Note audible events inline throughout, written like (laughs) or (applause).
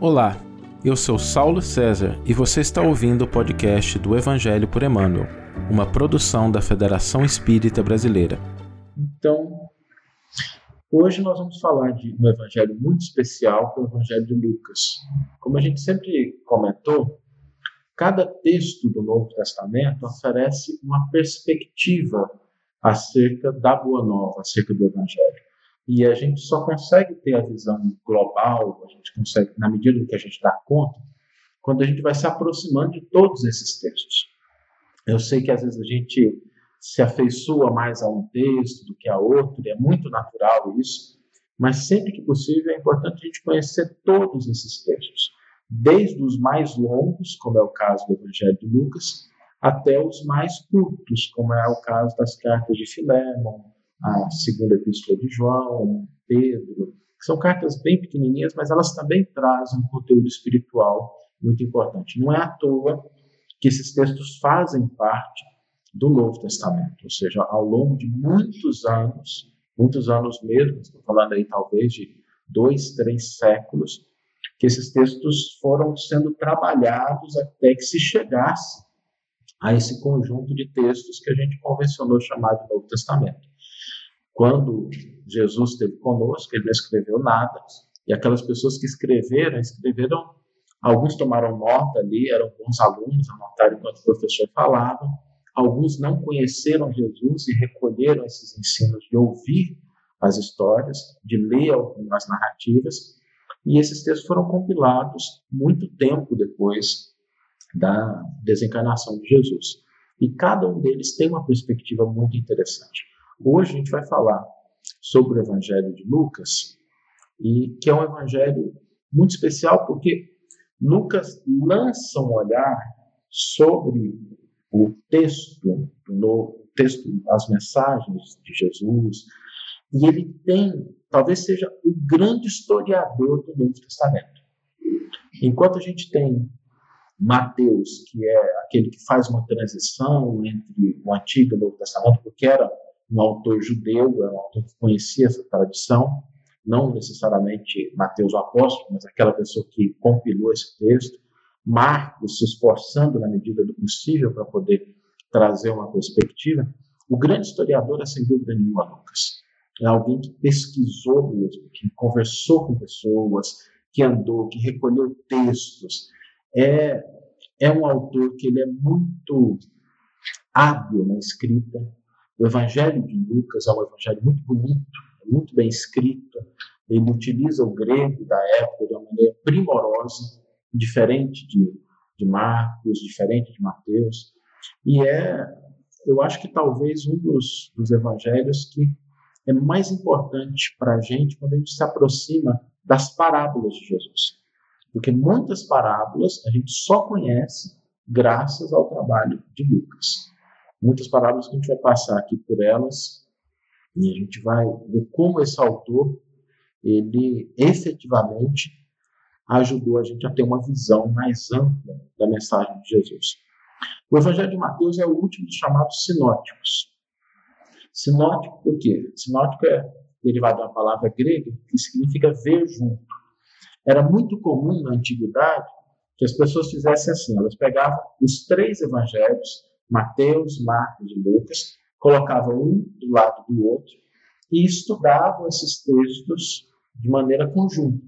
Olá, eu sou Saulo César e você está ouvindo o podcast do Evangelho por Emmanuel, uma produção da Federação Espírita Brasileira. Então, hoje nós vamos falar de um evangelho muito especial, que é o Evangelho de Lucas. Como a gente sempre comentou, cada texto do Novo Testamento oferece uma perspectiva acerca da Boa Nova, acerca do Evangelho. E a gente só consegue ter a visão global, a gente consegue, na medida que a gente dá conta, quando a gente vai se aproximando de todos esses textos. Eu sei que às vezes a gente se afeiçoa mais a um texto do que a outro, e é muito natural isso, mas sempre que possível é importante a gente conhecer todos esses textos, desde os mais longos, como é o caso do Evangelho de Lucas, até os mais curtos, como é o caso das cartas de Filémon, a segunda epístola de João, Pedro, são cartas bem pequenininhas, mas elas também trazem um conteúdo espiritual muito importante. Não é à toa que esses textos fazem parte do Novo Testamento, ou seja, ao longo de muitos anos, muitos anos mesmo, estou falando aí talvez de dois, três séculos, que esses textos foram sendo trabalhados até que se chegasse a esse conjunto de textos que a gente convencionou chamar de Novo Testamento. Quando Jesus esteve conosco, ele não escreveu nada, e aquelas pessoas que escreveram, escreveram, alguns tomaram nota ali, eram bons alunos, anotaram enquanto o professor falava, alguns não conheceram Jesus e recolheram esses ensinos de ouvir as histórias, de ler algumas narrativas, e esses textos foram compilados muito tempo depois da desencarnação de Jesus. E cada um deles tem uma perspectiva muito interessante. Hoje a gente vai falar sobre o Evangelho de Lucas, e que é um evangelho muito especial porque Lucas lança um olhar sobre o texto, no texto, as mensagens de Jesus, e ele tem, talvez seja o grande historiador do Novo Testamento. Enquanto a gente tem Mateus, que é aquele que faz uma transição entre o Antigo e o Novo Testamento, porque era um autor judeu, é um autor que conhecia essa tradição, não necessariamente Mateus o apóstolo, mas aquela pessoa que compilou esse texto. Marcos se esforçando na medida do possível para poder trazer uma perspectiva. O grande historiador é, sem dúvida nenhuma, Lucas. É alguém que pesquisou mesmo, que conversou com pessoas, que andou, que recolheu textos. É, é um autor que ele é muito hábil na escrita, o Evangelho de Lucas é um evangelho muito bonito, muito bem escrito. Ele utiliza o grego da época de uma maneira primorosa, diferente de, de Marcos, diferente de Mateus. E é, eu acho que talvez um dos, dos evangelhos que é mais importante para a gente quando a gente se aproxima das parábolas de Jesus. Porque muitas parábolas a gente só conhece graças ao trabalho de Lucas muitas parábolas que a gente vai passar aqui por elas e a gente vai ver como esse autor ele efetivamente ajudou a gente a ter uma visão mais ampla da mensagem de Jesus. O Evangelho de Mateus é o último dos chamados sinóticos. Sinótico por quê? Sinótico é derivado de uma palavra grega que significa ver junto. Era muito comum na antiguidade que as pessoas fizessem assim, elas pegavam os três evangelhos Mateus, Marcos e Lucas, colocavam um do lado do outro e estudavam esses textos de maneira conjunta,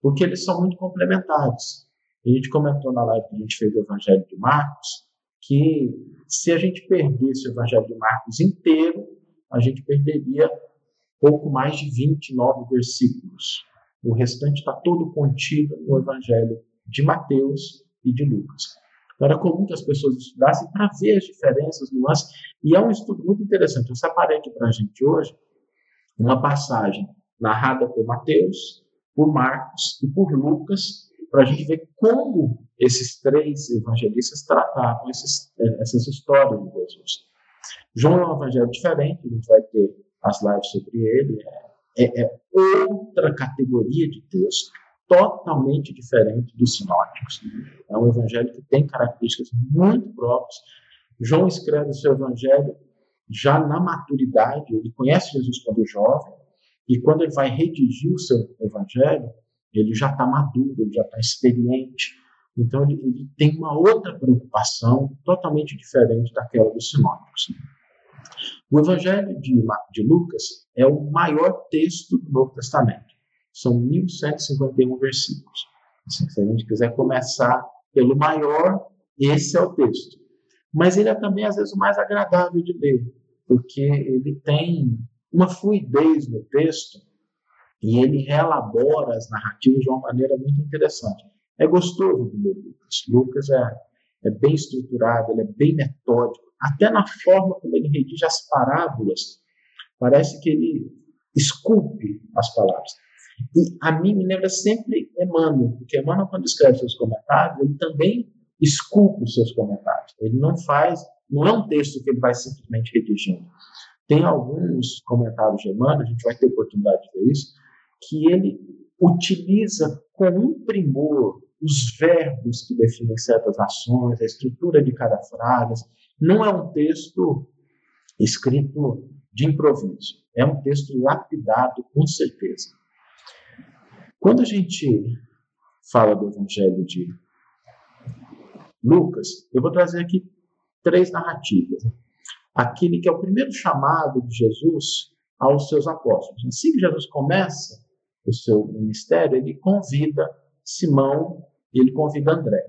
porque eles são muito complementares. A gente comentou na live que a gente fez do Evangelho de Marcos que se a gente perdesse o Evangelho de Marcos inteiro, a gente perderia pouco mais de 29 versículos. O restante está todo contido no Evangelho de Mateus e de Lucas. Então, era comum que as pessoas estudassem para ver as diferenças, nuances, e é um estudo muito interessante. Eu separei aqui para a gente hoje uma passagem narrada por Mateus, por Marcos e por Lucas, para a gente ver como esses três evangelistas tratavam esses, eh, essas histórias de Jesus. João é um evangelho diferente, a gente vai ter as lives sobre ele, é, é outra categoria de texto totalmente diferente dos sinóticos. É um evangelho que tem características muito próprias. João escreve o seu evangelho já na maturidade, ele conhece Jesus quando jovem, e quando ele vai redigir o seu evangelho, ele já está maduro, ele já está experiente. Então, ele, ele, tem uma outra preocupação totalmente diferente daquela dos sinônimos. O Evangelho de, de Lucas é o maior texto do Novo Testamento. São 1.151 versículos. Se a gente quiser começar pelo maior, esse é o texto. Mas ele é também, às vezes, o mais agradável de ler, porque ele tem uma fluidez no texto e ele reelabora as narrativas de uma maneira muito interessante. É gostoso de ler Lucas. Lucas é, é bem estruturado, ele é bem metódico, até na forma como ele redige as parábolas, parece que ele esculpe as palavras. E a mim me lembra sempre Emmanuel, porque Emmanuel, quando escreve seus comentários, ele também esculpe os seus comentários. Ele não faz, não é um texto que ele vai simplesmente redigindo. Tem alguns comentários de Emmanuel, a gente vai ter oportunidade de ver isso, que ele utiliza com um primor os verbos que definem certas ações, a estrutura de cada frase. Não é um texto escrito de improviso, é um texto lapidado com certeza. Quando a gente fala do Evangelho de Lucas, eu vou trazer aqui três narrativas. Aquele que é o primeiro chamado de Jesus aos seus apóstolos. Assim que Jesus começa o seu ministério, ele convida Simão e ele convida André.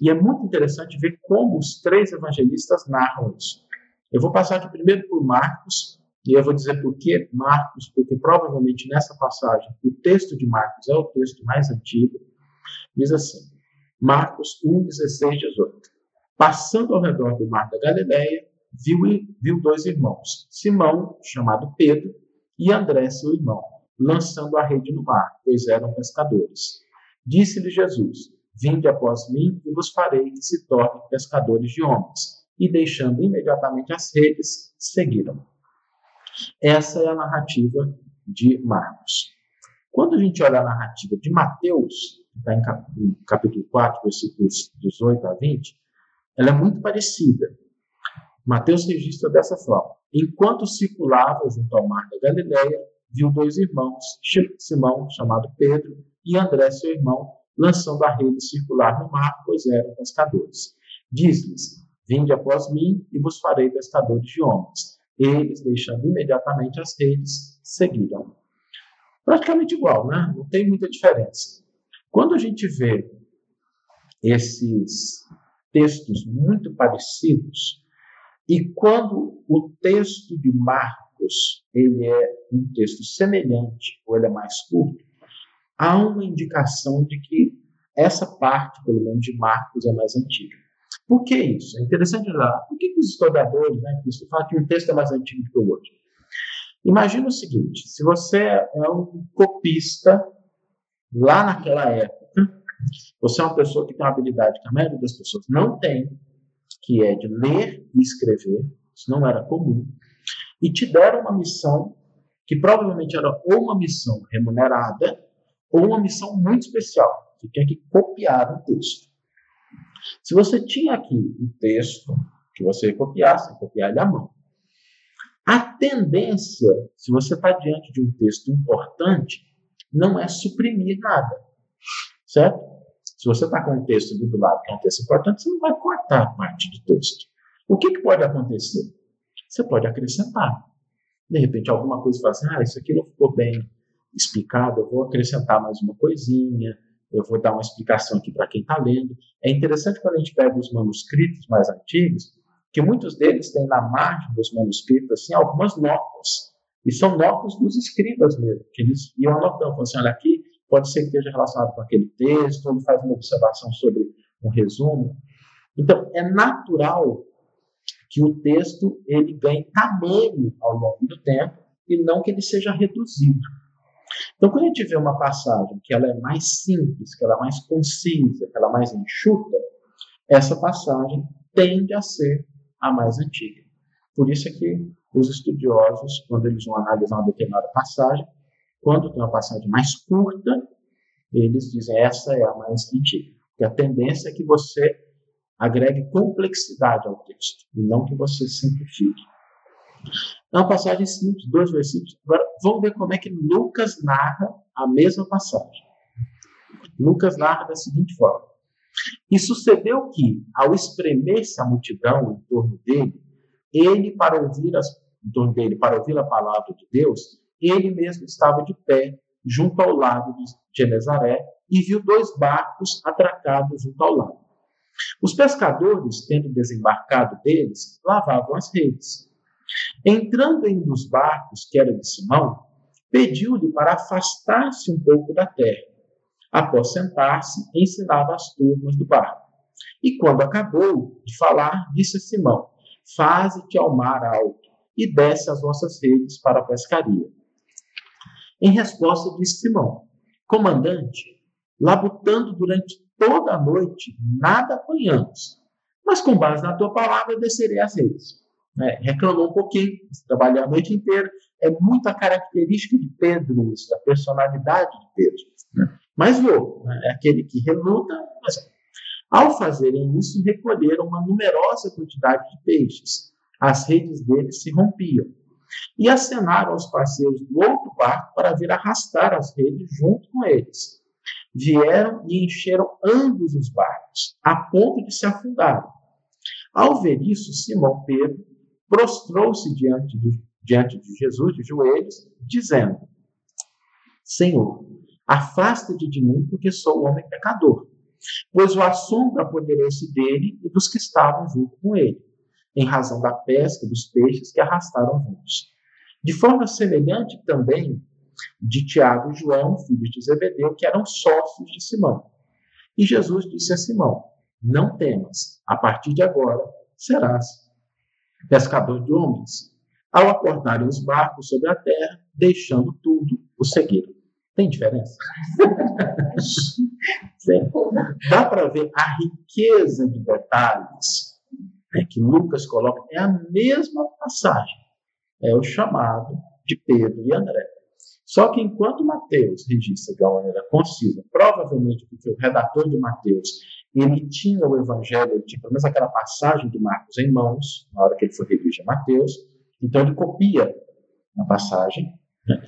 E é muito interessante ver como os três evangelistas narram isso. Eu vou passar de primeiro por Marcos, e eu vou dizer por que Marcos, porque provavelmente nessa passagem o texto de Marcos é o texto mais antigo. Diz assim: Marcos 1, 16, 18. Passando ao redor do mar da Galileia, viu, viu dois irmãos, Simão, chamado Pedro, e André, seu irmão, lançando a rede no mar, pois eram pescadores. Disse-lhe Jesus: Vinde após mim e vos farei que se tornem pescadores de homens. E deixando imediatamente as redes, seguiram. Essa é a narrativa de Marcos. Quando a gente olha a narrativa de Mateus, que está em capítulo 4, versículos 18 a 20, ela é muito parecida. Mateus registra dessa forma: Enquanto circulava junto ao mar da Galileia, viu dois irmãos, Simão, chamado Pedro, e André, seu irmão, lançando a rede circular no mar, pois eram pescadores. Diz-lhes: Vinde após mim e vos farei pescadores de homens. Eles, deixando imediatamente as redes, seguiram. Praticamente igual, né? Não tem muita diferença. Quando a gente vê esses textos muito parecidos, e quando o texto de Marcos ele é um texto semelhante ou ele é mais curto, há uma indicação de que essa parte, pelo menos de Marcos, é mais antiga. Por que isso? É interessante olhar. Por que, os historiadores, né, isso falam que um texto é mais antigo que o outro? Imagina o seguinte: se você é um copista lá naquela época, você é uma pessoa que tem uma habilidade que a maioria das pessoas não tem, que é de ler e escrever, isso não era comum, e te deram uma missão que provavelmente era ou uma missão remunerada ou uma missão muito especial. Você tinha que copiar um texto. Se você tinha aqui um texto que você ia copiar, ele à mão. A tendência, se você está diante de um texto importante, não é suprimir nada. Certo? Se você está com um texto do lado que é um texto importante, você não vai cortar parte do texto. O que, que pode acontecer? Você pode acrescentar. De repente, alguma coisa fala assim, ah, isso aqui não ficou bem explicado, eu vou acrescentar mais uma coisinha, eu vou dar uma explicação aqui para quem está lendo. É interessante quando a gente pega os manuscritos mais antigos, que muitos deles têm na margem dos manuscritos assim, algumas notas. E são notas dos escribas mesmo, que eles iam anotando, falando assim, olha aqui, pode ser que esteja relacionado com aquele texto, ou faz uma observação sobre um resumo. Então, é natural que o texto ele ganhe tamanho ao longo do tempo e não que ele seja reduzido. Então, quando a gente vê uma passagem que ela é mais simples, que ela é mais concisa, que ela é mais enxuta, essa passagem tende a ser a mais antiga. Por isso é que os estudiosos, quando eles vão analisar uma determinada passagem, quando tem uma passagem mais curta, eles dizem essa é a mais antiga. Porque a tendência é que você agregue complexidade ao texto, e não que você simplifique. É uma passagem simples, dois versículos. Agora, vamos ver como é que Lucas narra a mesma passagem. Lucas narra da seguinte forma: E sucedeu que, ao espremer-se a multidão em torno dele, ele, para ouvir as, em torno dele, para ouvir a palavra de Deus, ele mesmo estava de pé junto ao lago de Genezaré e viu dois barcos atracados junto ao lago. Os pescadores, tendo desembarcado deles, lavavam as redes. Entrando em um dos barcos, que era de Simão, pediu-lhe para afastar-se um pouco da terra. Após sentar-se, ensinava as turmas do barco. E quando acabou de falar, disse a Simão: Faze-te ao mar alto e desce as vossas redes para a pescaria. Em resposta, disse Simão: Comandante, labutando durante toda a noite, nada apanhamos. Mas com base na tua palavra, descerei as redes. É, reclamou um pouquinho, trabalhou a noite inteira. É muita característica de Pedro isso, da personalidade de Pedro. Né? Mas vou, né? é aquele que reluta. Mas... Ao fazerem isso, recolheram uma numerosa quantidade de peixes. As redes deles se rompiam. E acenaram aos parceiros do outro barco para vir arrastar as redes junto com eles vieram e encheram ambos os barcos, a ponto de se afundar. Ao ver isso, Simão Pedro prostrou-se diante, diante de Jesus, de joelhos, dizendo: Senhor, afasta-te de mim, porque sou homem pecador. Pois o assombro apoderou-se dele e dos que estavam junto com ele, em razão da pesca dos peixes que arrastaram juntos. De forma semelhante também de Tiago e João, filhos de Zebedeu, que eram sócios de Simão. E Jesus disse a Simão: Não temas, a partir de agora serás pescador de homens. Ao aportarem os barcos sobre a terra, deixando tudo, o seguiram. Tem diferença? (laughs) Dá para ver a riqueza de detalhes né, que Lucas coloca. É a mesma passagem. É o chamado de Pedro e André. Só que enquanto Mateus registra de uma maneira concisa, provavelmente porque o redator de Mateus ele tinha o evangelho, ele tinha pelo menos aquela passagem de Marcos em mãos, na hora que ele foi redigir Mateus, então ele copia a passagem. Né?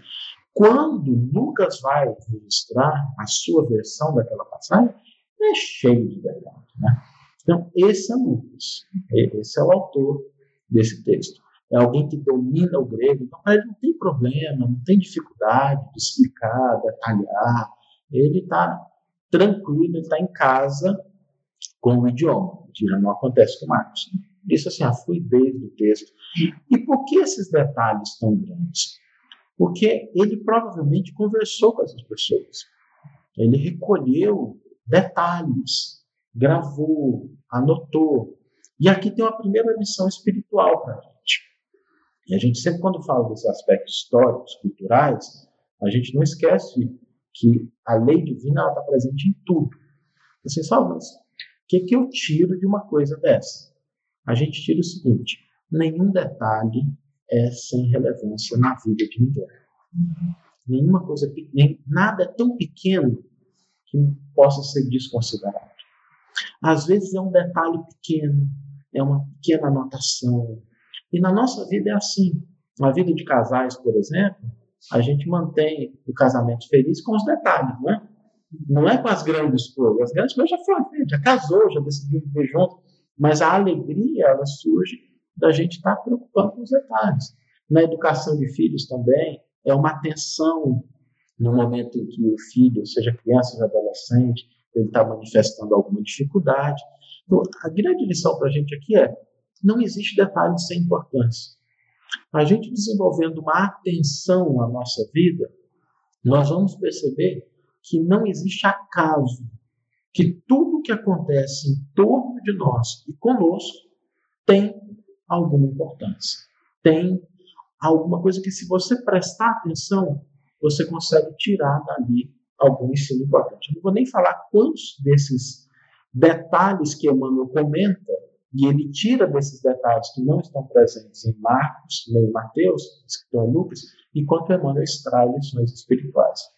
Quando Lucas vai registrar a sua versão daquela passagem, é cheio de detalhes. Né? Então, esse é Lucas, esse é o autor desse texto é alguém que domina o grego, então ele não tem problema, não tem dificuldade de explicar, detalhar, ele está tranquilo, ele está em casa com o idioma, que já não acontece com Marcos. Isso assim, a fluidez do texto. E por que esses detalhes tão grandes? Porque ele provavelmente conversou com essas pessoas. Ele recolheu detalhes, gravou, anotou. E aqui tem uma primeira lição espiritual para a gente. E a gente sempre, quando fala desses aspectos históricos, culturais, a gente não esquece que a lei divina está presente em tudo. Você fala, mas o que, que eu tiro de uma coisa dessa? A gente tira o seguinte: nenhum detalhe é sem relevância na vida de ninguém. Nenhuma coisa, nem, nada é tão pequeno que possa ser desconsiderado. Às vezes é um detalhe pequeno, é uma pequena anotação, e na nossa vida é assim. Na vida de casais, por exemplo, a gente mantém o casamento feliz com os detalhes, não é? Não é com as grandes coisas. As grandes coisas já foram já casou, já decidiu viver junto. Mas a alegria, ela surge da gente estar preocupando com os detalhes. Na educação de filhos também, é uma atenção no momento em que o filho, seja criança, seja adolescente, ele está manifestando alguma dificuldade. Então, a grande lição para a gente aqui é não existe detalhe sem importância. A gente desenvolvendo uma atenção à nossa vida, nós vamos perceber que não existe acaso, que tudo que acontece em torno de nós e conosco tem alguma importância, tem alguma coisa que, se você prestar atenção, você consegue tirar dali algum ensino importante. Eu não vou nem falar quantos desses detalhes que Emmanuel comenta e ele tira desses detalhes que não estão presentes em Marcos, nem em Mateus, em Lucas, enquanto Emmanuel extrai lições espirituais.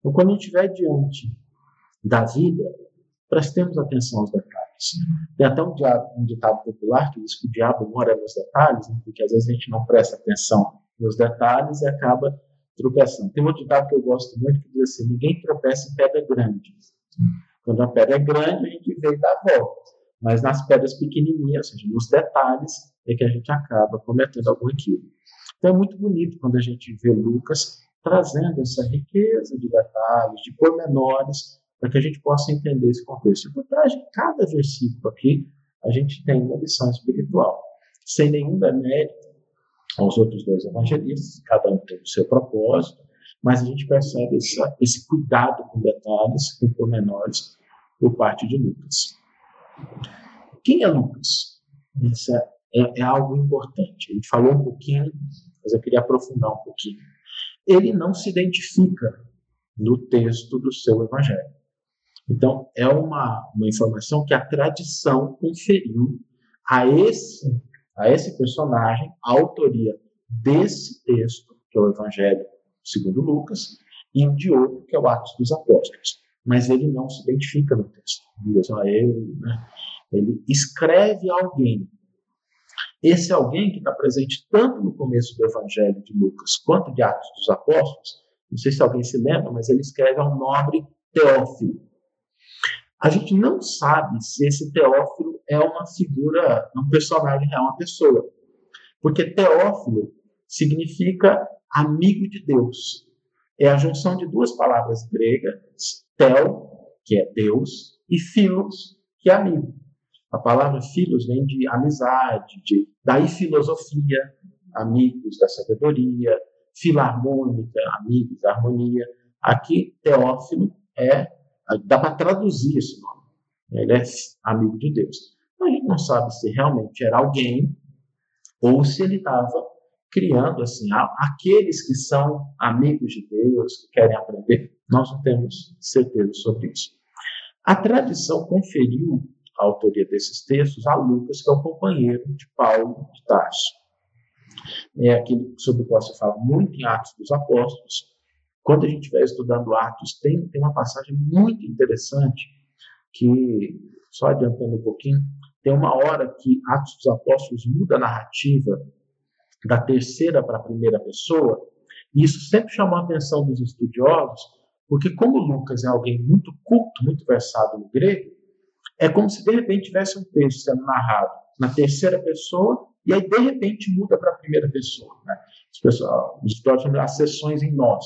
Então, quando a gente estiver diante da vida, prestemos atenção aos detalhes. Tem até um, um ditado popular que diz que o diabo mora nos detalhes, né? porque às vezes a gente não presta atenção nos detalhes e acaba tropeçando. Tem um ditado que eu gosto muito que diz assim: ninguém tropeça em pedra grande, Quando a pedra é grande, a gente e dá volta. Mas nas pedras pequenininhas, ou seja, nos detalhes, é que a gente acaba cometendo algum equívoco. Então é muito bonito quando a gente vê Lucas trazendo essa riqueza de detalhes, de pormenores, para que a gente possa entender esse contexto. E por trás de cada versículo aqui, a gente tem uma lição espiritual, sem nenhum demérito aos outros dois evangelistas, cada um tem o seu propósito, mas a gente percebe esse cuidado com detalhes, com pormenores, por parte de Lucas. Quem é Lucas? Isso é, é, é algo importante. A gente falou um pouquinho, mas eu queria aprofundar um pouquinho. Ele não se identifica no texto do seu evangelho. Então, é uma, uma informação que a tradição conferiu a esse, a esse personagem a autoria desse texto, que é o Evangelho segundo Lucas, e de outro, que é o Atos dos Apóstolos. Mas ele não se identifica no texto. Ele, ah, eu, né? ele escreve alguém. Esse alguém que está presente tanto no começo do Evangelho de Lucas quanto de Atos dos Apóstolos, não sei se alguém se lembra, mas ele escreve ao nobre Teófilo. A gente não sabe se esse Teófilo é uma figura, um personagem real, uma pessoa. Porque Teófilo significa amigo de Deus. É a junção de duas palavras gregas, tel, que é Deus, e filos, que é amigo. A palavra filos vem de amizade, de, daí filosofia, amigos da sabedoria, filarmônica, amigos da harmonia. Aqui, Teófilo é Dá para traduzir esse nome. Ele é amigo de Deus. Então, a gente não sabe se realmente era alguém ou se ele estava criando assim aqueles que são amigos de Deus, que querem aprender. Nós não temos certeza sobre isso. A tradição conferiu a autoria desses textos a Lucas, que é o companheiro de Paulo de Tarso. É aquele sobre o qual se fala muito em Atos dos Apóstolos, quando a gente estiver estudando Atos, tem, tem uma passagem muito interessante que, só adiantando um pouquinho, tem uma hora que Atos dos Apóstolos muda a narrativa da terceira para a primeira pessoa, e isso sempre chamou a atenção dos estudiosos, porque como Lucas é alguém muito culto, muito versado no grego, é como se de repente tivesse um texto sendo narrado na terceira pessoa e aí de repente muda para a primeira pessoa. Né? Os, pessoas, os chamam as sessões em nós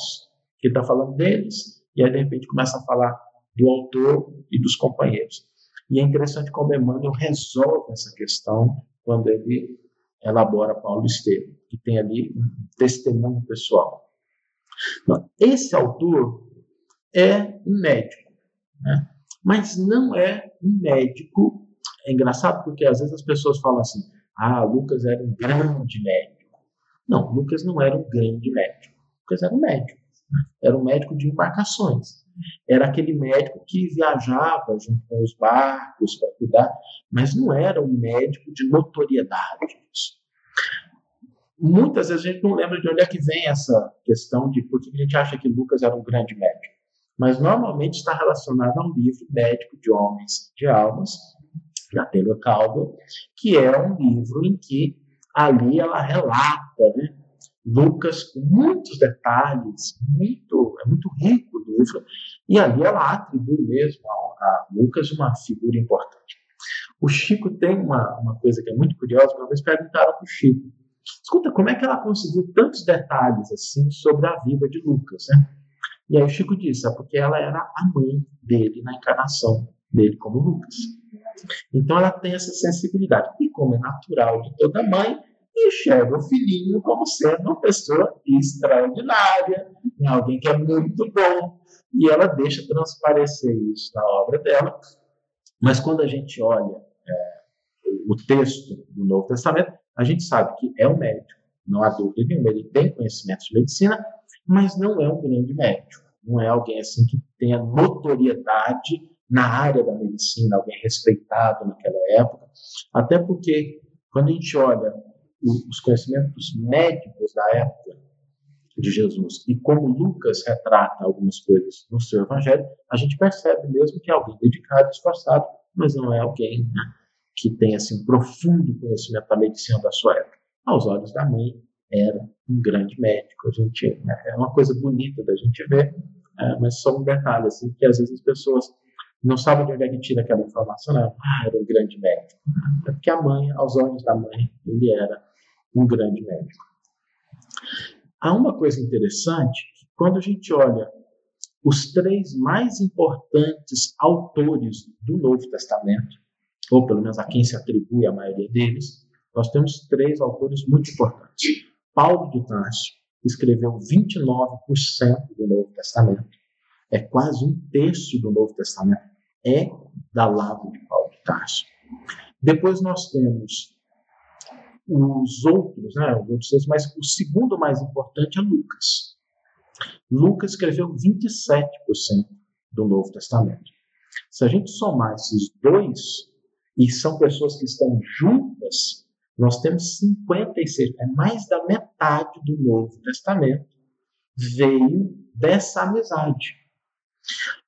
que está falando deles, e aí de repente começa a falar do autor e dos companheiros. E é interessante como Emmanuel resolve essa questão quando ele elabora Paulo Estevam, que tem ali um testemunho pessoal. Então, esse autor é um médico, né? mas não é um médico. É engraçado porque às vezes as pessoas falam assim: ah, Lucas era um grande médico. Não, Lucas não era um grande médico. Lucas era um médico. Era um médico de embarcações. Era aquele médico que viajava junto com os barcos para cuidar, mas não era um médico de notoriedade. Muitas vezes a gente não lembra de onde é que vem essa questão de por que a gente acha que Lucas era um grande médico. Mas normalmente está relacionado a um livro médico de homens de almas, da Taylor Caldwell, que é um livro em que ali ela relata né, Lucas com muitos detalhes, muito, é muito rico o livro, e ali ela atribui mesmo a, a Lucas uma figura importante. O Chico tem uma, uma coisa que é muito curiosa, uma vez perguntaram para o Chico, escuta, como é que ela conseguiu tantos detalhes assim sobre a vida de Lucas, né? E aí o Chico disse, é porque ela era a mãe dele na encarnação dele como Lucas. Então ela tem essa sensibilidade. E como é natural de toda mãe, enxerga o filhinho como sendo uma pessoa extraordinária, né? alguém que é muito bom, e ela deixa transparecer isso na obra dela. Mas quando a gente olha é, o texto do Novo Testamento, a gente sabe que é um médico, não há dúvida nenhuma, ele tem conhecimentos de medicina, mas não é um grande médico, não é alguém assim que tenha notoriedade na área da medicina, alguém respeitado naquela época, até porque quando a gente olha os conhecimentos médicos da época de Jesus e como Lucas retrata algumas coisas no seu evangelho, a gente percebe mesmo que é alguém dedicado, esforçado, mas não é alguém né, que tem assim, um profundo conhecimento da medicina da sua época. Aos olhos da mãe, era um grande médico. A gente, né, é uma coisa bonita da gente ver, é, mas só um detalhe, assim, que às vezes as pessoas Não sabe de onde é que tira aquela informação, não. Ah, era um grande médico. É porque a mãe, aos olhos da mãe, ele era um grande médico. Há uma coisa interessante, que quando a gente olha os três mais importantes autores do Novo Testamento, ou pelo menos a quem se atribui a maioria deles, nós temos três autores muito importantes. Paulo de Tarso escreveu 29% do Novo Testamento. É quase um terço do Novo Testamento. É da lado de Paulo de Tarso. Depois nós temos os outros, né, os outros mas o segundo mais importante é Lucas. Lucas escreveu 27% do Novo Testamento. Se a gente somar esses dois, e são pessoas que estão juntas, nós temos 56, é mais da metade do Novo Testamento veio dessa amizade.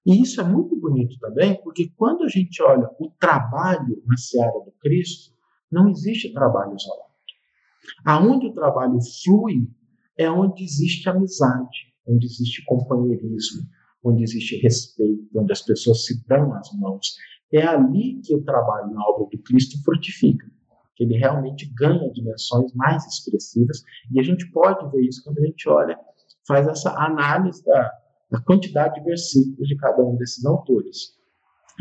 E isso é muito bonito também, porque quando a gente olha o trabalho na seara do Cristo, não existe trabalho isolado. Aonde o trabalho flui é onde existe amizade, onde existe companheirismo, onde existe respeito, onde as pessoas se dão as mãos. É ali que o trabalho na obra do Cristo frutifica, que ele realmente ganha dimensões mais expressivas, e a gente pode ver isso quando a gente olha, faz essa análise da, da quantidade de versículos de cada um desses autores.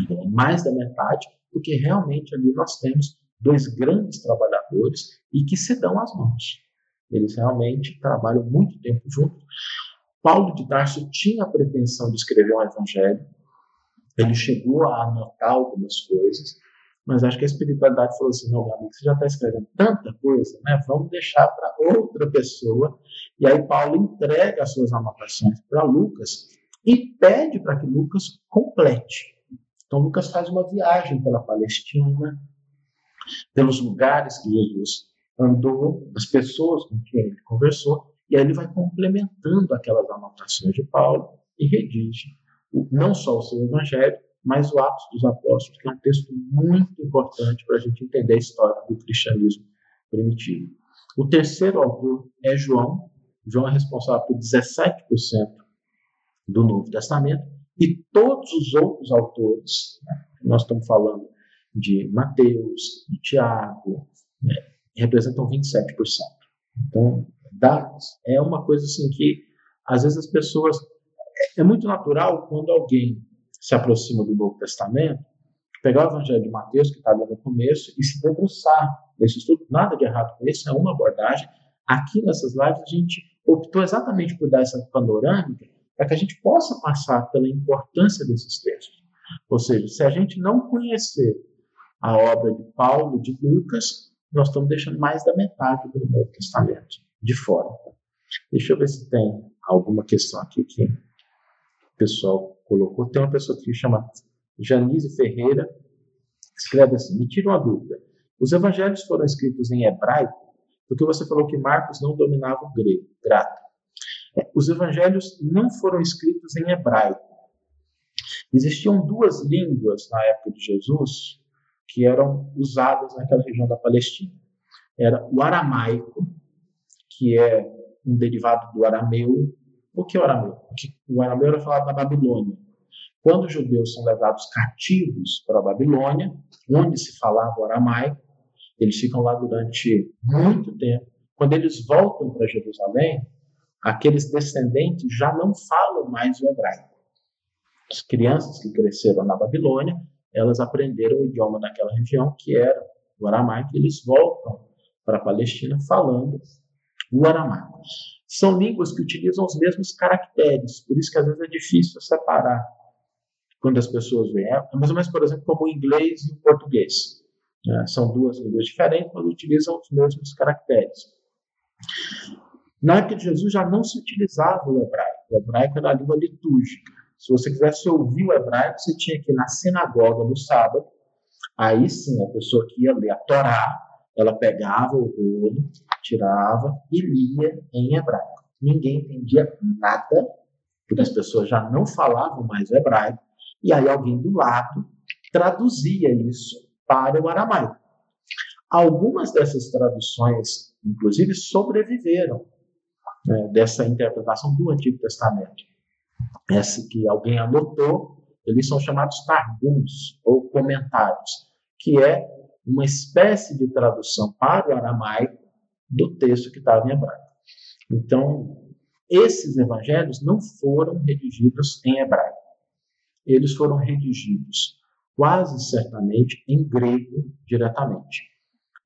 Então, mais da metade, porque realmente ali nós temos dois grandes trabalhadores e que se dão as mãos. Eles realmente trabalham muito tempo juntos. Paulo de Tarso tinha a pretensão de escrever um evangelho, ele chegou a anotar algumas coisas, mas acho que a espiritualidade falou assim: não, amigo, você já está escrevendo tanta coisa, né? vamos deixar para outra pessoa. E aí Paulo entrega as suas anotações para Lucas e pede para que Lucas complete. Então Lucas faz uma viagem pela Palestina, pelos lugares que Jesus andou, as pessoas com quem ele conversou, e aí ele vai complementando aquelas anotações de Paulo e redige não só o seu evangelho, mas o Atos dos Apóstolos, que é um texto muito importante para a gente entender a história do cristianismo primitivo. O terceiro autor é João. João é responsável por 17% do Novo Testamento, e todos os outros autores, né, nós estamos falando de Mateus, de Tiago, né, representam 27%. Então, dados é uma coisa assim que às vezes as pessoas é, é muito natural quando alguém se aproxima do Novo Testamento pegar o Evangelho de Mateus que está ali no começo e se debruçar nesse estudo. Nada de errado com isso, é uma abordagem. Aqui nessas lives a gente optou exatamente por dar essa panorâmica para que a gente possa passar pela importância desses textos. Ou seja, se a gente não conhecer a obra de Paulo, de Lucas, nós estamos deixando mais da metade do Novo Testamento de fora. Deixa eu ver se tem alguma questão aqui que o pessoal colocou. Tem uma pessoa que chama Janise Ferreira, escreve assim: Me tira uma dúvida. Os evangelhos foram escritos em hebraico porque você falou que Marcos não dominava o grego. Grato. É, os evangelhos não foram escritos em hebraico. Existiam duas línguas na época de Jesus que eram usadas naquela região da Palestina. Era o aramaico, que é um derivado do arameu. O que é o arameu? O arameu era falado na Babilônia. Quando os judeus são levados cativos para a Babilônia, onde se falava o aramaico, eles ficam lá durante muito tempo. Quando eles voltam para Jerusalém, aqueles descendentes já não falam mais o hebraico. As crianças que cresceram na Babilônia elas aprenderam o idioma daquela região, que era o aramaico, e eles voltam para a Palestina falando o aramaico. São línguas que utilizam os mesmos caracteres, por isso que às vezes é difícil separar quando as pessoas veem. É mais ou menos, por exemplo, como o inglês e o português. Né? São duas línguas diferentes, mas utilizam os mesmos caracteres. Na época de Jesus já não se utilizava o hebraico. O hebraico era a língua litúrgica. Se você quisesse ouvir o hebraico, você tinha que ir na sinagoga no sábado. Aí sim, a pessoa que ia ler a Torá, ela pegava o rolo, tirava e lia em hebraico. Ninguém entendia nada, porque as pessoas já não falavam mais o hebraico, e aí alguém do lado traduzia isso para o aramaico. Algumas dessas traduções, inclusive, sobreviveram né, dessa interpretação do Antigo Testamento essa que alguém anotou eles são chamados targums, ou comentários, que é uma espécie de tradução para o aramaico do texto que estava em hebraico. Então, esses evangelhos não foram redigidos em hebraico. Eles foram redigidos quase certamente em grego diretamente.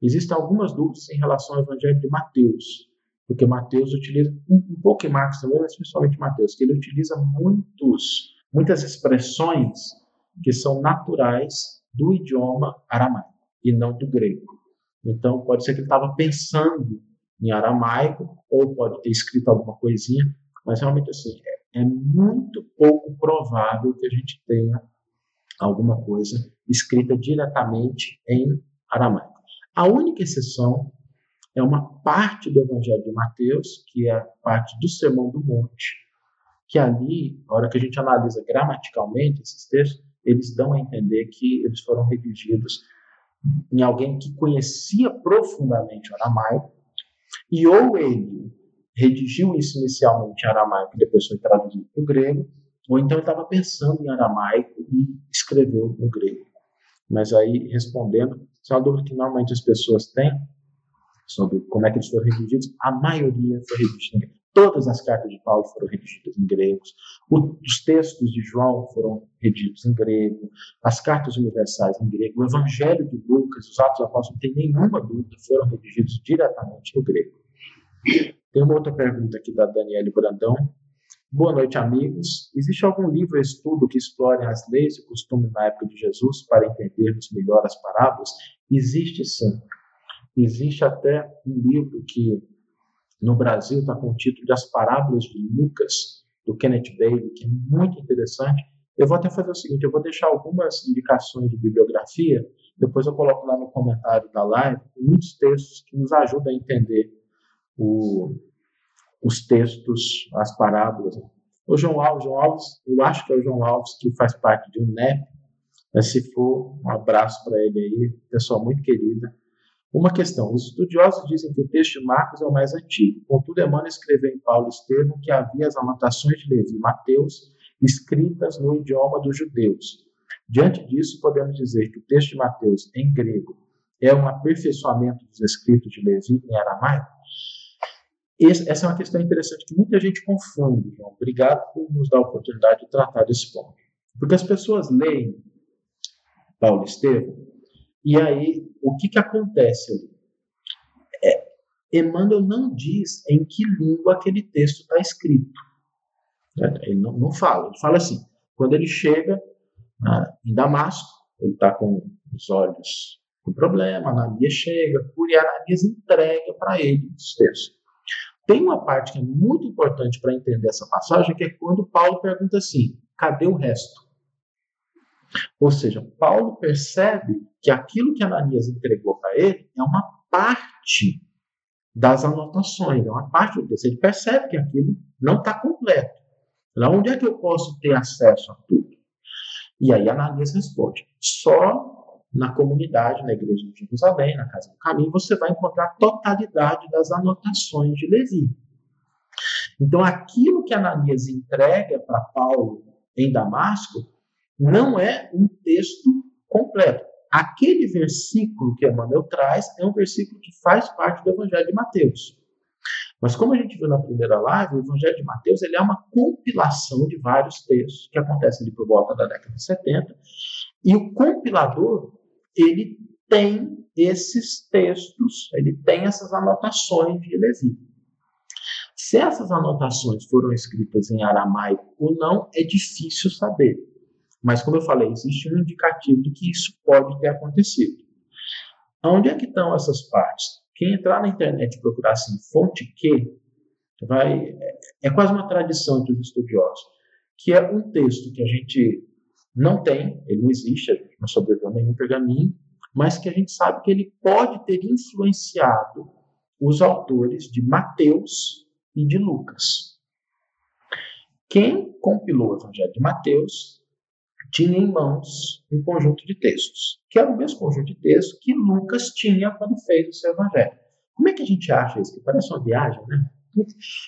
Existem algumas dúvidas em relação ao evangelho de Mateus, porque Mateus utiliza, um, pouco em Marcos também, mas principalmente Mateus, que ele utiliza muitos, muitas expressões que são naturais do idioma aramaico e não do grego. Então, pode ser que ele estava pensando em aramaico, ou pode ter escrito alguma coisinha, mas realmente assim, é, é muito pouco provável que a gente tenha alguma coisa escrita diretamente em aramaico. A única exceção é uma parte do Evangelho de Mateus, que é a parte do Sermão do Monte, que ali, na hora que a gente analisa gramaticalmente esses textos, eles dão a entender que eles foram redigidos em alguém que conhecia profundamente o aramaico, e ou ele redigiu isso inicialmente em aramaico e depois foi traduzido para o grego, ou então estava pensando em aramaico e escreveu no grego. Mas aí, respondendo, isso é uma dúvida que normalmente as pessoas têm, sobre como é que eles foram redigidos, a maioria foi redigida em grego. Todas as cartas de Paulo foram redigidas em gregos, os textos de João foram redigidos em grego, as cartas universais em grego, o Evangelho de Lucas, os Atos Apóstolos, não tem nenhuma dúvida, foram redigidos diretamente no grego. Tem uma outra pergunta aqui da Daniele Brandão. Boa noite, amigos. Existe algum livro ou estudo que explore as leis e costumes na época de Jesus para entendermos melhor as parábolas? Existe sim. Existe até um livro que no Brasil está com o título de As Parábolas de Lucas, do Kenneth Bailey, que é muito interessante. Eu vou até fazer o seguinte: eu vou deixar algumas indicações de bibliografia, depois eu coloco lá no comentário da live muitos textos que nos ajudam a entender o, os textos, as parábolas. O João Alves, João Alves, eu acho que é o João Alves que faz parte de um NEP, mas se for, um abraço para ele aí, pessoa muito querida. Uma questão: os estudiosos dizem que o texto de Marcos é o mais antigo. Contudo, Emmanuel escreveu em Paulo Estevão que havia as anotações de Levi e Mateus escritas no idioma dos judeus. Diante disso, podemos dizer que o texto de Mateus em grego é um aperfeiçoamento dos escritos de Levi em aramaico? essa é uma questão interessante que muita gente confunde, João. Obrigado por nos dar a oportunidade de tratar desse ponto. Porque as pessoas leem Paulo Estevam e aí, o que, que acontece ali? É, Emmanuel não diz em que língua aquele texto está escrito. Ele não, não, fala. Ele fala assim: quando ele chega ah, em Damasco, ele está com os olhos com problema, Ananias chega, e Ananias entrega para ele os textos. Tem uma parte que é muito importante para entender essa passagem, que é quando Paulo pergunta assim: cadê o resto? Ou seja, Paulo percebe que aquilo que Ananias entregou para ele é uma parte das anotações, é uma parte do texto. Ele percebe que aquilo não está completo. Lá onde é que eu posso ter acesso a tudo? E aí Ananias responde: só na comunidade, na igreja de Jerusalém, na casa do caminho, você vai encontrar a totalidade das anotações de Levi. Então, aquilo que Ananias entrega para Paulo em Damasco não é um texto completo. Aquele versículo que Emmanuel traz é um versículo que faz parte do Evangelho de Mateus. Mas como a gente viu na primeira live, o Evangelho de Mateus ele é uma compilação de vários textos que acontecem ali por volta da década de 70. E o compilador, ele tem esses textos, ele tem essas anotações de Levi. Se essas anotações foram escritas em aramaico ou não, é difícil saber. Mas, como eu falei, existe um indicativo de que isso pode ter acontecido. Onde é que estão essas partes? Quem entrar na internet e procurar assim, fonte que, vai, é, é quase uma tradição entre os estudiosos, que é um texto que a gente não tem, ele não existe, a gente não sobreviveu nenhum pergaminho, mas que a gente sabe que ele pode ter influenciado os autores de Mateus e de Lucas. Quem compilou o Evangelho de Mateus tinha em mãos um conjunto de textos, que era o mesmo conjunto de textos que Lucas tinha quando fez o seu evangelho. Como é que a gente acha isso? Que parece uma viagem, né?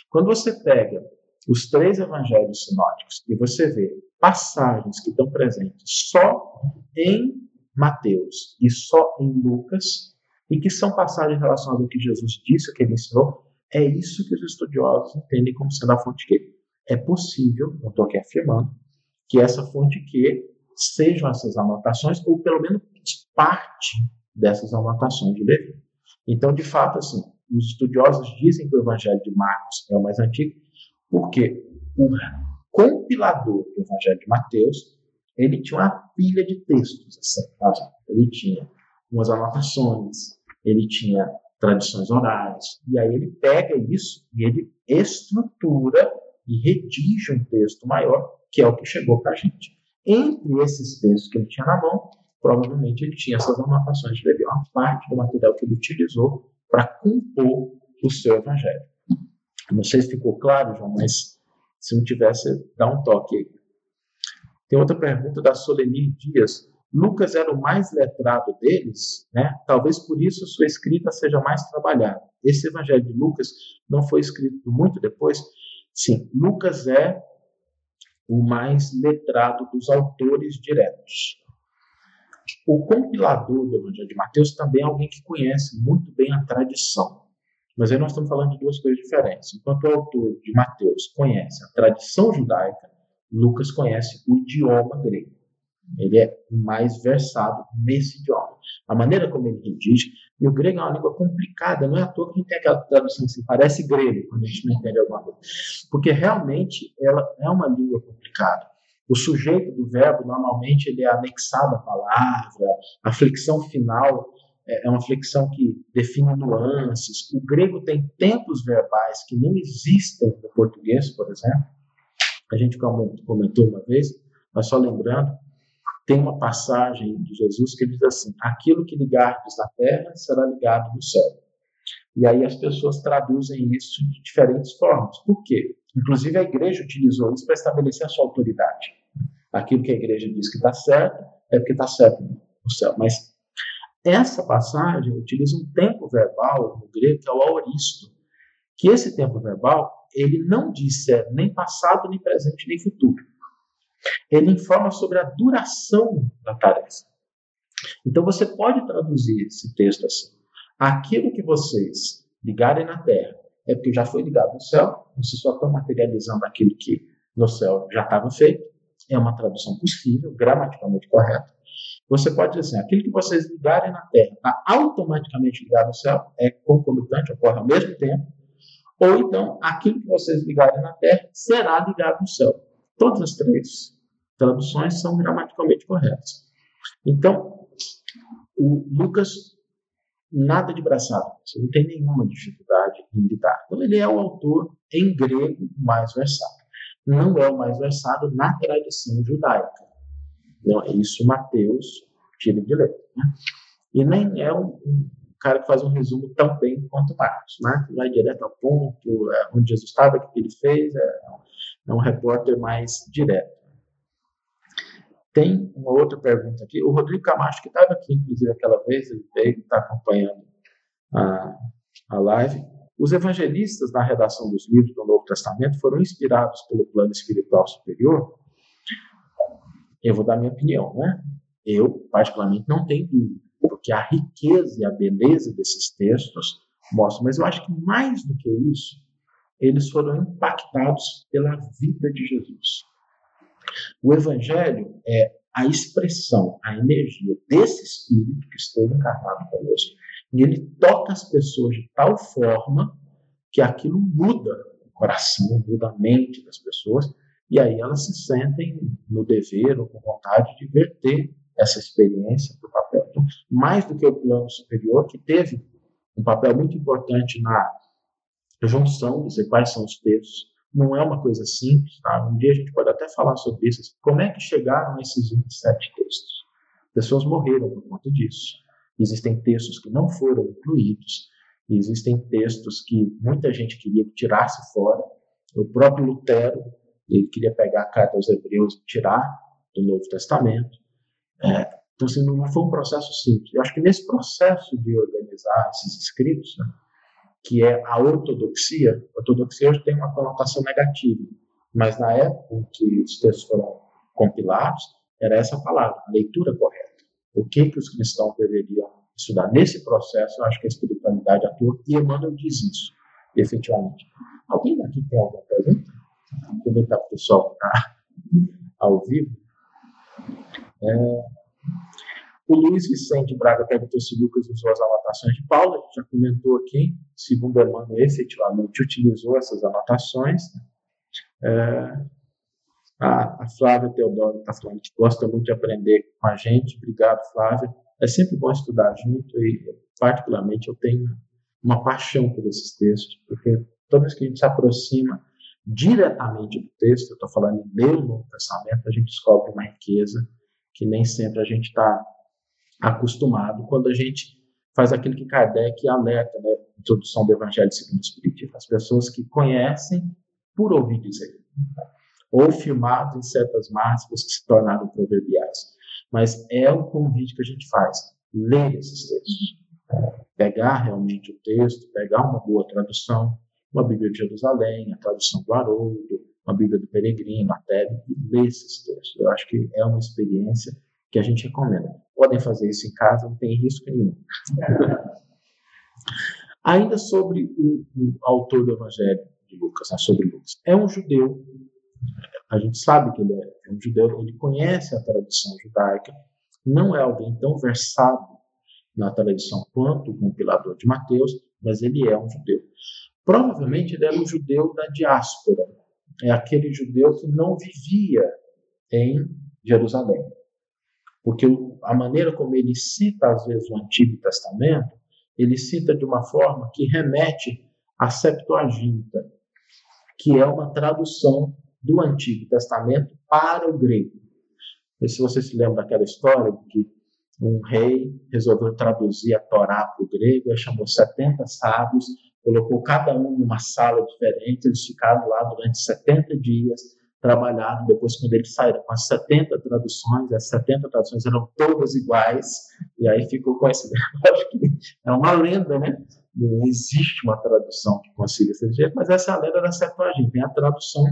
Quando você pega os três evangelhos sinóticos e você vê passagens que estão presentes só em Mateus e só em Lucas, e que são passagens relacionadas ao que Jesus disse, que ele ensinou, é isso que os estudiosos entendem como sendo a fonte Q. É possível, não estou aqui afirmando, que essa fonte Q sejam essas anotações, ou pelo menos parte dessas anotações de Levi. Então, de fato, assim, os estudiosos dizem que o Evangelho de Marcos é o mais antigo, porque o compilador do Evangelho de Mateus ele tinha uma pilha de textos. Assim, tá? Ele tinha umas anotações, ele tinha tradições orais, e aí ele pega isso e ele estrutura e redige um texto maior, que é o que chegou para a gente. Entre esses textos que ele tinha na mão, provavelmente ele tinha essas anotações de Levi, uma parte do material que ele utilizou para compor o seu evangelho. Não sei se ficou claro, João, mas se não tivesse, dá um toque aí. Tem outra pergunta da Solenir Dias. Lucas era o mais letrado deles, né? Talvez por isso sua escrita seja mais trabalhada. Esse evangelho de Lucas não foi escrito muito depois. Sim, Lucas é o mais letrado dos autores diretos. O compilador do Evangelho de Mateus também é alguém que conhece muito bem a tradição. Mas aí nós estamos falando de duas coisas diferentes. Enquanto o autor de Mateus conhece a tradição judaica, Lucas conhece o idioma grego. Ele é mais versado nesse idioma. A maneira como ele redige, e o grego é uma língua complicada, não é à toa que a gente tem aquela tradução assim, parece grego, quando a gente não entende alguma coisa. Porque realmente ela é uma língua complicada. O sujeito do verbo, normalmente, ele é anexado à palavra, a flexão final é, é uma flexão que define nuances. O grego tem tempos verbais que não existem no português, por exemplo. A gente comentou uma vez, mas só lembrando, tem uma passagem de Jesus que diz assim: aquilo que ligardes na terra será ligado no céu. E aí as pessoas traduzem isso de diferentes formas. Por quê? Inclusive a igreja utilizou isso para estabelecer a sua autoridade. Aquilo que a igreja diz que está certo é porque está certo no céu. Mas essa passagem utiliza um tempo verbal no grego que é o aoristo, que esse tempo verbal ele não diz é nem passado, nem presente, nem futuro. Ele informa sobre a duração da tarefa. Então você pode traduzir esse texto assim: aquilo que vocês ligarem na terra é porque já foi ligado no céu, vocês só estão materializando aquilo que no céu já estava feito. É uma tradução possível, gramaticalmente correta. Você pode dizer assim: aquilo que vocês ligarem na terra está automaticamente ligado no céu, é concomitante, ocorre ao mesmo tempo ou então, aquilo que vocês ligarem na terra será ligado no céu. Todas as três traduções são gramaticalmente corretas. Então, o Lucas, nada de braçado, não tem nenhuma dificuldade em lidar. Então, ele é o autor em grego mais versado. Não é o mais versado na tradição judaica. Então, isso Mateus tira de letra. Né? E nem é um, cara que faz um resumo tão bem quanto Marcos. Marcos vai direto ao ponto, é, onde Jesus estava, o que ele fez, é, é um repórter mais direto. Tem uma outra pergunta aqui. O Rodrigo Camacho, que estava aqui, inclusive, aquela vez, ele veio, está acompanhando a, a live. Os evangelistas na redação dos livros do Novo Testamento foram inspirados pelo plano espiritual superior? Eu vou dar minha opinião, né? Eu, particularmente, não tenho dúvida porque a riqueza e a beleza desses textos mostram. Mas eu acho que mais do que isso, eles foram impactados pela vida de Jesus. O Evangelho é a expressão, a energia desse Espírito que esteve encarnado conosco. E ele toca as pessoas de tal forma que aquilo muda o coração, muda a mente das pessoas, e aí elas se sentem no dever ou com vontade de verter essa experiência para o papel. Então, mais do que o plano superior, que teve um papel muito importante na junção, dizer quais são os textos, não é uma coisa simples. Tá? Um dia a gente pode até falar sobre isso. Como é que chegaram esses 27 textos? Pessoas morreram por conta disso. Existem textos que não foram incluídos, existem textos que muita gente queria que tirasse fora. O próprio Lutero, ele queria pegar a carta aos Hebreus e tirar do Novo Testamento. É, então, assim, não foi um processo simples. Eu acho que nesse processo de organizar esses escritos, né, que é a ortodoxia. Ortodoxia hoje tem uma conotação negativa, mas na época em que os textos foram compilados, era essa palavra, a leitura correta. O que, que os cristãos deveriam estudar? Nesse processo, eu acho que a espiritualidade atua, e Emmanuel diz isso, efetivamente. Alguém daqui tem alguma pergunta? Aproveitar o pessoal está ao vivo. É... O Luiz Vicente Braga perguntou se Lucas usou as anotações de Paulo, a gente já comentou aqui, segundo Emmanuel, efetivamente utilizou essas anotações. É... A, a Flávia Teodoro está falando que gosta muito de aprender com a gente. Obrigado, Flávia. É sempre bom estudar junto e, particularmente, eu tenho uma paixão por esses textos, porque toda vez que a gente se aproxima diretamente do texto, eu estou falando em o Novo Testamento, a gente descobre uma riqueza que nem sempre a gente está acostumado quando a gente faz aquilo que Kardec alerta, né, introdução do Evangelho segundo o Espiritismo, as pessoas que conhecem por ouvir dizer ou filmados em certas máximas que se tornaram proverbiais. Mas é o convite que a gente faz, ler esses textos. Pegar realmente o texto, pegar uma boa tradução, uma Bíblia de Jerusalém, a tradução do Haroldo, uma Bíblia do Peregrino, a Tebe, e ler esses textos. Eu acho que é uma experiência que a gente recomenda. Podem fazer isso em casa, não tem risco nenhum. (laughs) Ainda sobre o, o, autor do Evangelho de Lucas, né, sobre Lucas. É um judeu a gente sabe que ele é um judeu, ele conhece a tradição judaica, não é alguém tão versado na tradição quanto o compilador de Mateus, mas ele é um judeu. Provavelmente ele era um judeu da diáspora, é aquele judeu que não vivia em Jerusalém. Porque a maneira como ele cita, às vezes, o Antigo Testamento, ele cita de uma forma que remete à Septuaginta, que é uma tradução do Antigo Testamento para o grego. E se você se lembra daquela história de que um rei resolveu traduzir a Torá para o grego, chamou 70 sábios, colocou cada um numa sala diferente, eles ficaram lá durante 70 dias, trabalharam, depois quando eles saíram com as 70 traduções, as 70 traduções eram todas iguais, e aí ficou com esse (laughs) acho que é uma lenda, né? Não existe uma tradução que consiga ser jeito, mas essa é a lenda da Septuaginta, tem a tradução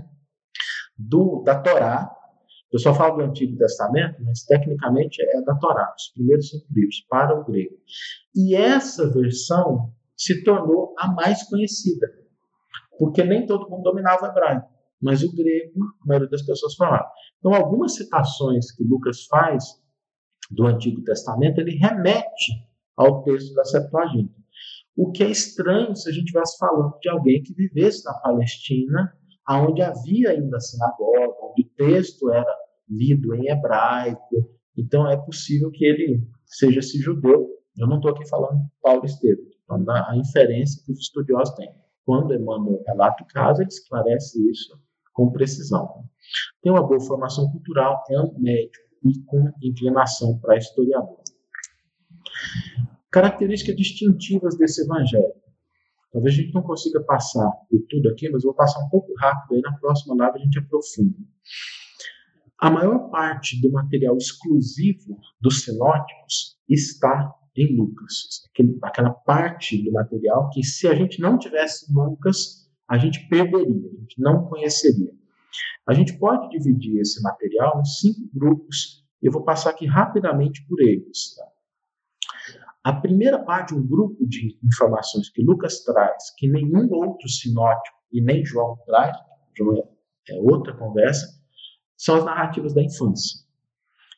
do, da Torá. Eu só falo do Antigo Testamento, mas tecnicamente é da Torá, os primeiros cinco livros, para o grego. E essa versão se tornou a mais conhecida, porque nem todo mundo dominava o hebraico, mas o grego, a maioria das pessoas falava. Então, algumas citações que Lucas faz do Antigo Testamento, ele remete ao texto da Septuaginta. O que é estranho se a gente estivesse falando de alguém que vivesse na Palestina onde havia ainda a sinagoga, onde o texto era lido em hebraico. Então é possível que ele seja esse judeu. Eu não estou aqui falando de Paulo Estevam, falando da inferência que os estudiosos têm. Quando Emmanuel relata o caso, ele esclarece isso com precisão. Tem uma boa formação cultural, é um médico e com inclinação para historiador. Características distintivas desse evangelho. Talvez a gente não consiga passar por tudo aqui, mas vou passar um pouco rápido, aí na próxima live a gente aprofunda. A maior parte do material exclusivo dos sinóticos está em Lucas. aquela parte do material que, se a gente não tivesse Lucas, a gente perderia, a gente não conheceria. A gente pode dividir esse material em cinco grupos, e eu vou passar aqui rapidamente por eles. Tá? A primeira parte, um grupo de informações que Lucas traz, que nenhum outro sinótico e nem João traz, João é, outra conversa, são as narrativas da infância.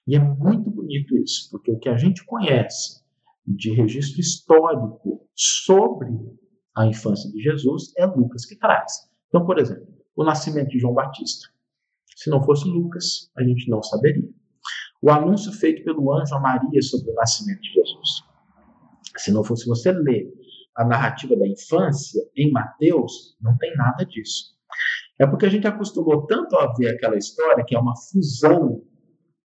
E é muito bonito isso, porque o que a gente conhece de registro histórico sobre a infância de Jesus é Lucas que traz. Então, por exemplo, o nascimento de João Batista. Se não fosse Lucas, a gente não saberia. O anúncio feito pelo anjo a Maria sobre o nascimento de Jesus. Se não fosse você ler a narrativa da infância em Mateus, não tem nada disso. É porque a gente acostumou tanto a ver aquela história, que é uma fusão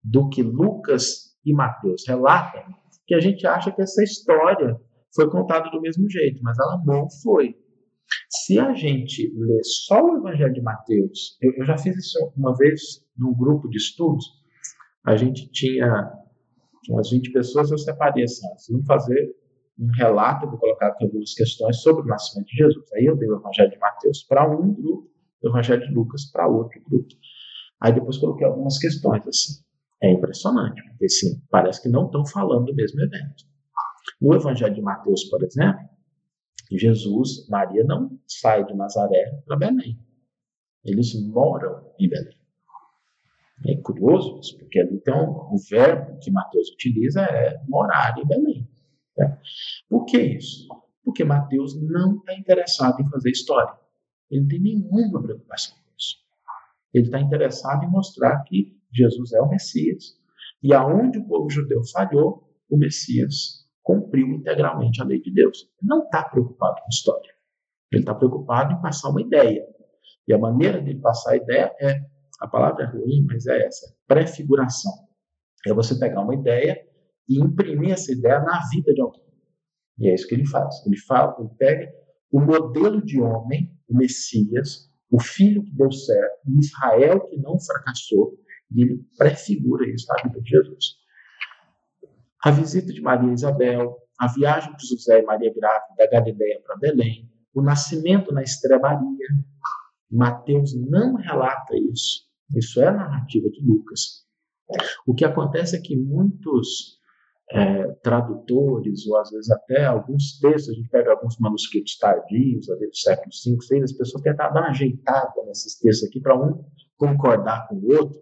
do que Lucas e Mateus relatam, que a gente acha que essa história foi contada do mesmo jeito, mas ela não foi. Se a gente lê só o Evangelho de Mateus, eu, eu já fiz isso uma vez num grupo de estudos, a gente tinha umas 20 pessoas, eu separei assim, vamos fazer um relato, vou colocar aqui algumas questões sobre o nascimento de Jesus. Aí eu dei o Evangelho de Mateus para um grupo, o Evangelho de Lucas para outro grupo. Aí depois coloquei algumas questões assim. É impressionante, porque sim, parece que não estão falando do mesmo evento. No Evangelho de Mateus, por exemplo, Jesus, Maria não sai de Nazaré para Belém. Eles moram em Belém. É curioso isso, porque ali um, o verbo que Mateus utiliza é morar em Belém. Né? Por que isso? Porque Mateus não está interessado em fazer história. Ele não tem nenhuma preocupação com isso. Ele está interessado em mostrar que Jesus é o Messias. E aonde o povo judeu falhou, o Messias cumpriu integralmente a lei de Deus. Ele não está preocupado com história. Ele está preocupado em passar uma ideia. E a maneira de passar a ideia é, a palavra é ruim, mas é essa, prefiguração. É você pegar uma ideia e imprimir essa ideia na vida de alguém. E é isso que ele faz. Ele fala, ele pega o modelo de homem, o Messias, o filho que deu certo, o Israel que não fracassou, e ele prefigura isso na vida de Jesus. A visita de Maria Isabel, a viagem de José e Maria grávida da Galileia para Belém, o nascimento na estrebaria. Mateus não relata isso. Isso é a narrativa de Lucas. O que acontece é que muitos é, tradutores, ou às vezes até alguns textos, a gente pega alguns manuscritos tardios, ali do século V, VI, as pessoas tentam dar uma ajeitada nesses textos aqui para um concordar com o outro,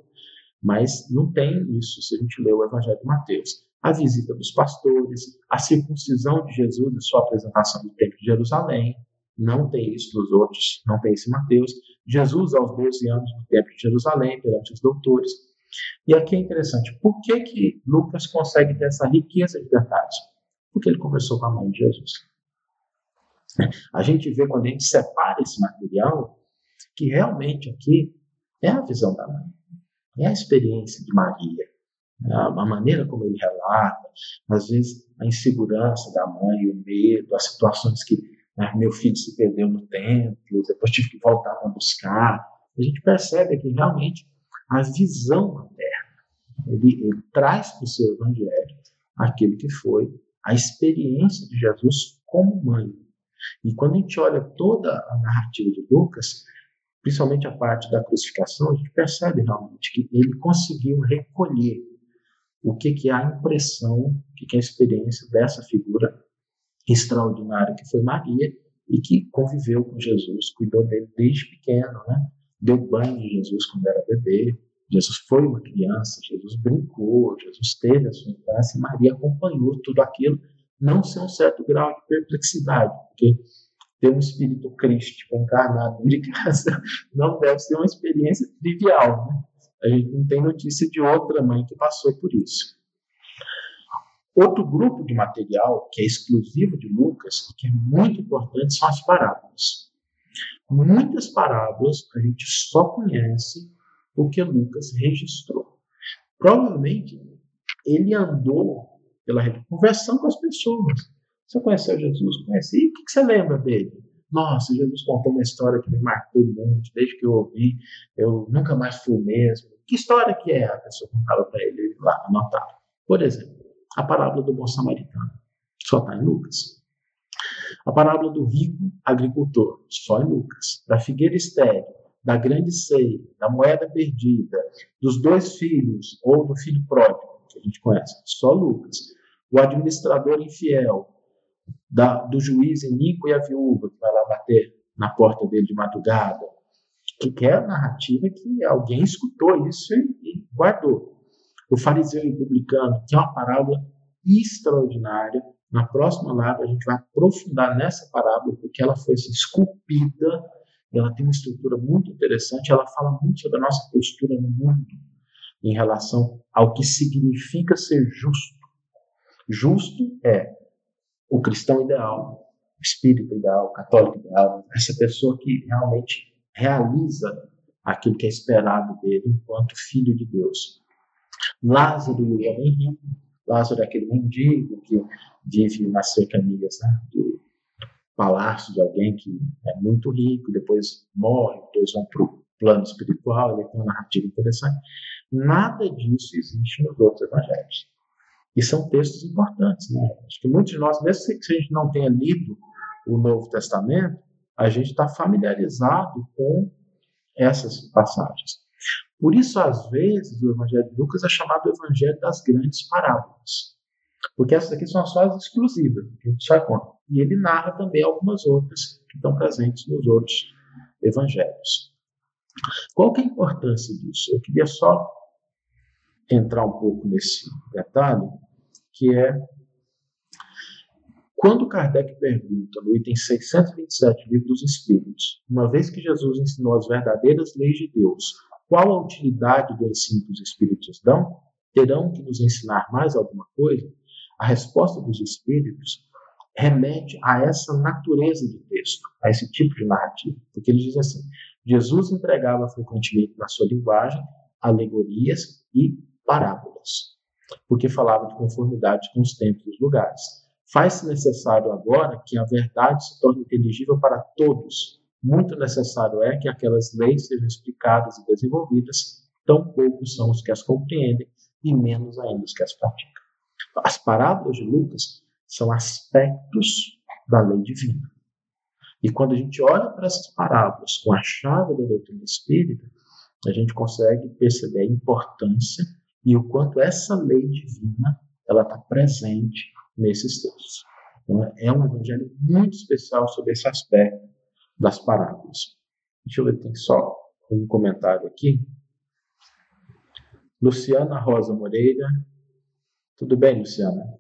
mas não tem isso se a gente lê o Evangelho de Mateus. A visita dos pastores, a circuncisão de Jesus e sua apresentação no Templo de Jerusalém, não tem isso nos outros, não tem isso em Mateus. Jesus aos 12 anos no Templo de Jerusalém, perante os doutores. E aqui é interessante, por que, que Lucas consegue ter essa riqueza de detalhes? Porque ele conversou com a mãe de Jesus. A gente vê quando a gente separa esse material, que realmente aqui é a visão da mãe, é a experiência de Maria, a maneira como ele relata, às vezes a insegurança da mãe, o medo, as situações que né, meu filho se perdeu no templo, depois tive que voltar para buscar. A gente percebe que realmente a visão materna. Ele, ele traz para o seu evangelho aquilo que foi a experiência de Jesus como mãe. E quando a gente olha toda a narrativa de Lucas, principalmente a parte da crucificação, a gente percebe realmente que ele conseguiu recolher o que, que é a impressão, o que, que é a experiência dessa figura extraordinária que foi Maria e que conviveu com Jesus, cuidou dele desde pequeno, né? deu banho de Jesus quando era bebê, Jesus foi uma criança, Jesus brincou, Jesus teve a sua infância, e Maria acompanhou tudo aquilo, não sem um certo grau de perplexidade, porque ter um espírito crístico encarnado de casa (laughs) não deve ser uma experiência trivial. Né? A gente não tem notícia de outra mãe que passou por isso. Outro grupo de material que é exclusivo de Lucas e que é muito importante são as parábolas. Muitas parábolas a gente só conhece porque Lucas registrou. Provavelmente ele andou pela rede conversando com as pessoas. Você conheceu Jesus? Conheci. E o que você lembra dele? Nossa, Jesus contou uma história que me marcou muito, desde que eu ouvi, eu nunca mais fui o mesmo. Que história que é? A pessoa contava para ele lá, anotava. Por exemplo, a parábola do bom samaritano. Só está em Lucas. A parábola do rico agricultor, só em Lucas. Da figueira estéril, da grande ceia, da moeda perdida, dos dois filhos, ou do filho pródigo, que a gente conhece, só Lucas. O administrador infiel, da, do juiz Inico e a viúva, que vai lá bater na porta dele de madrugada, que, que é a narrativa que alguém escutou isso e, e guardou. O fariseu e o publicano, que é uma parábola extraordinária, na próxima live a gente vai aprofundar nessa parábola, porque ela foi assim, esculpida, ela tem uma estrutura muito interessante, ela fala muito sobre a nossa postura no mundo em relação ao que significa ser justo. Justo é o cristão ideal, o espírito ideal, o católico ideal, essa pessoa que realmente realiza aquilo que é esperado dele enquanto filho de Deus. Lázaro e o homem rico. Lázaro é aquele mendigo que vive nas cercanias né, do palácio de alguém que é muito rico, depois morre, depois vão para o plano espiritual, ele tem uma narrativa interessante. Nada disso existe nos outros evangelhos. E são textos importantes. Né? Acho que muitos de nós, mesmo que a gente não tenha lido o Novo Testamento, a gente está familiarizado com essas passagens. Por isso, às vezes, o Evangelho de Lucas é chamado o Evangelho das grandes parábolas. Porque essas aqui são só as exclusivas, que a gente já conta. E ele narra também algumas outras que estão presentes nos outros evangelhos. Qual que é a importância disso? Eu queria só entrar um pouco nesse detalhe, que é quando Kardec pergunta no item 627 do Livro dos Espíritos, uma vez que Jesus ensinou as verdadeiras leis de Deus, qual a utilidade do ensino que os Espíritos dão? Terão que nos ensinar mais alguma coisa? A resposta dos Espíritos remete a essa natureza de texto, a esse tipo de narrativa. Porque ele diz assim: Jesus empregava frequentemente na sua linguagem alegorias e parábolas, porque falava de conformidade com os tempos e os lugares. Faz-se necessário agora que a verdade se torne inteligível para todos. Muito necessário é que aquelas leis sejam explicadas e desenvolvidas, tão poucos são os que as compreendem e menos ainda os que as praticam. As parábolas de Lucas são aspectos da lei divina. E quando a gente olha para essas parábolas com a chave da doutrina espírita, a gente consegue perceber a importância e o quanto essa lei divina ela está presente nesses textos. Então, é um evangelho muito especial sobre esse aspecto das parábolas. Deixa eu ver, tem só um comentário aqui. Luciana Rosa Moreira. Tudo bem, Luciana?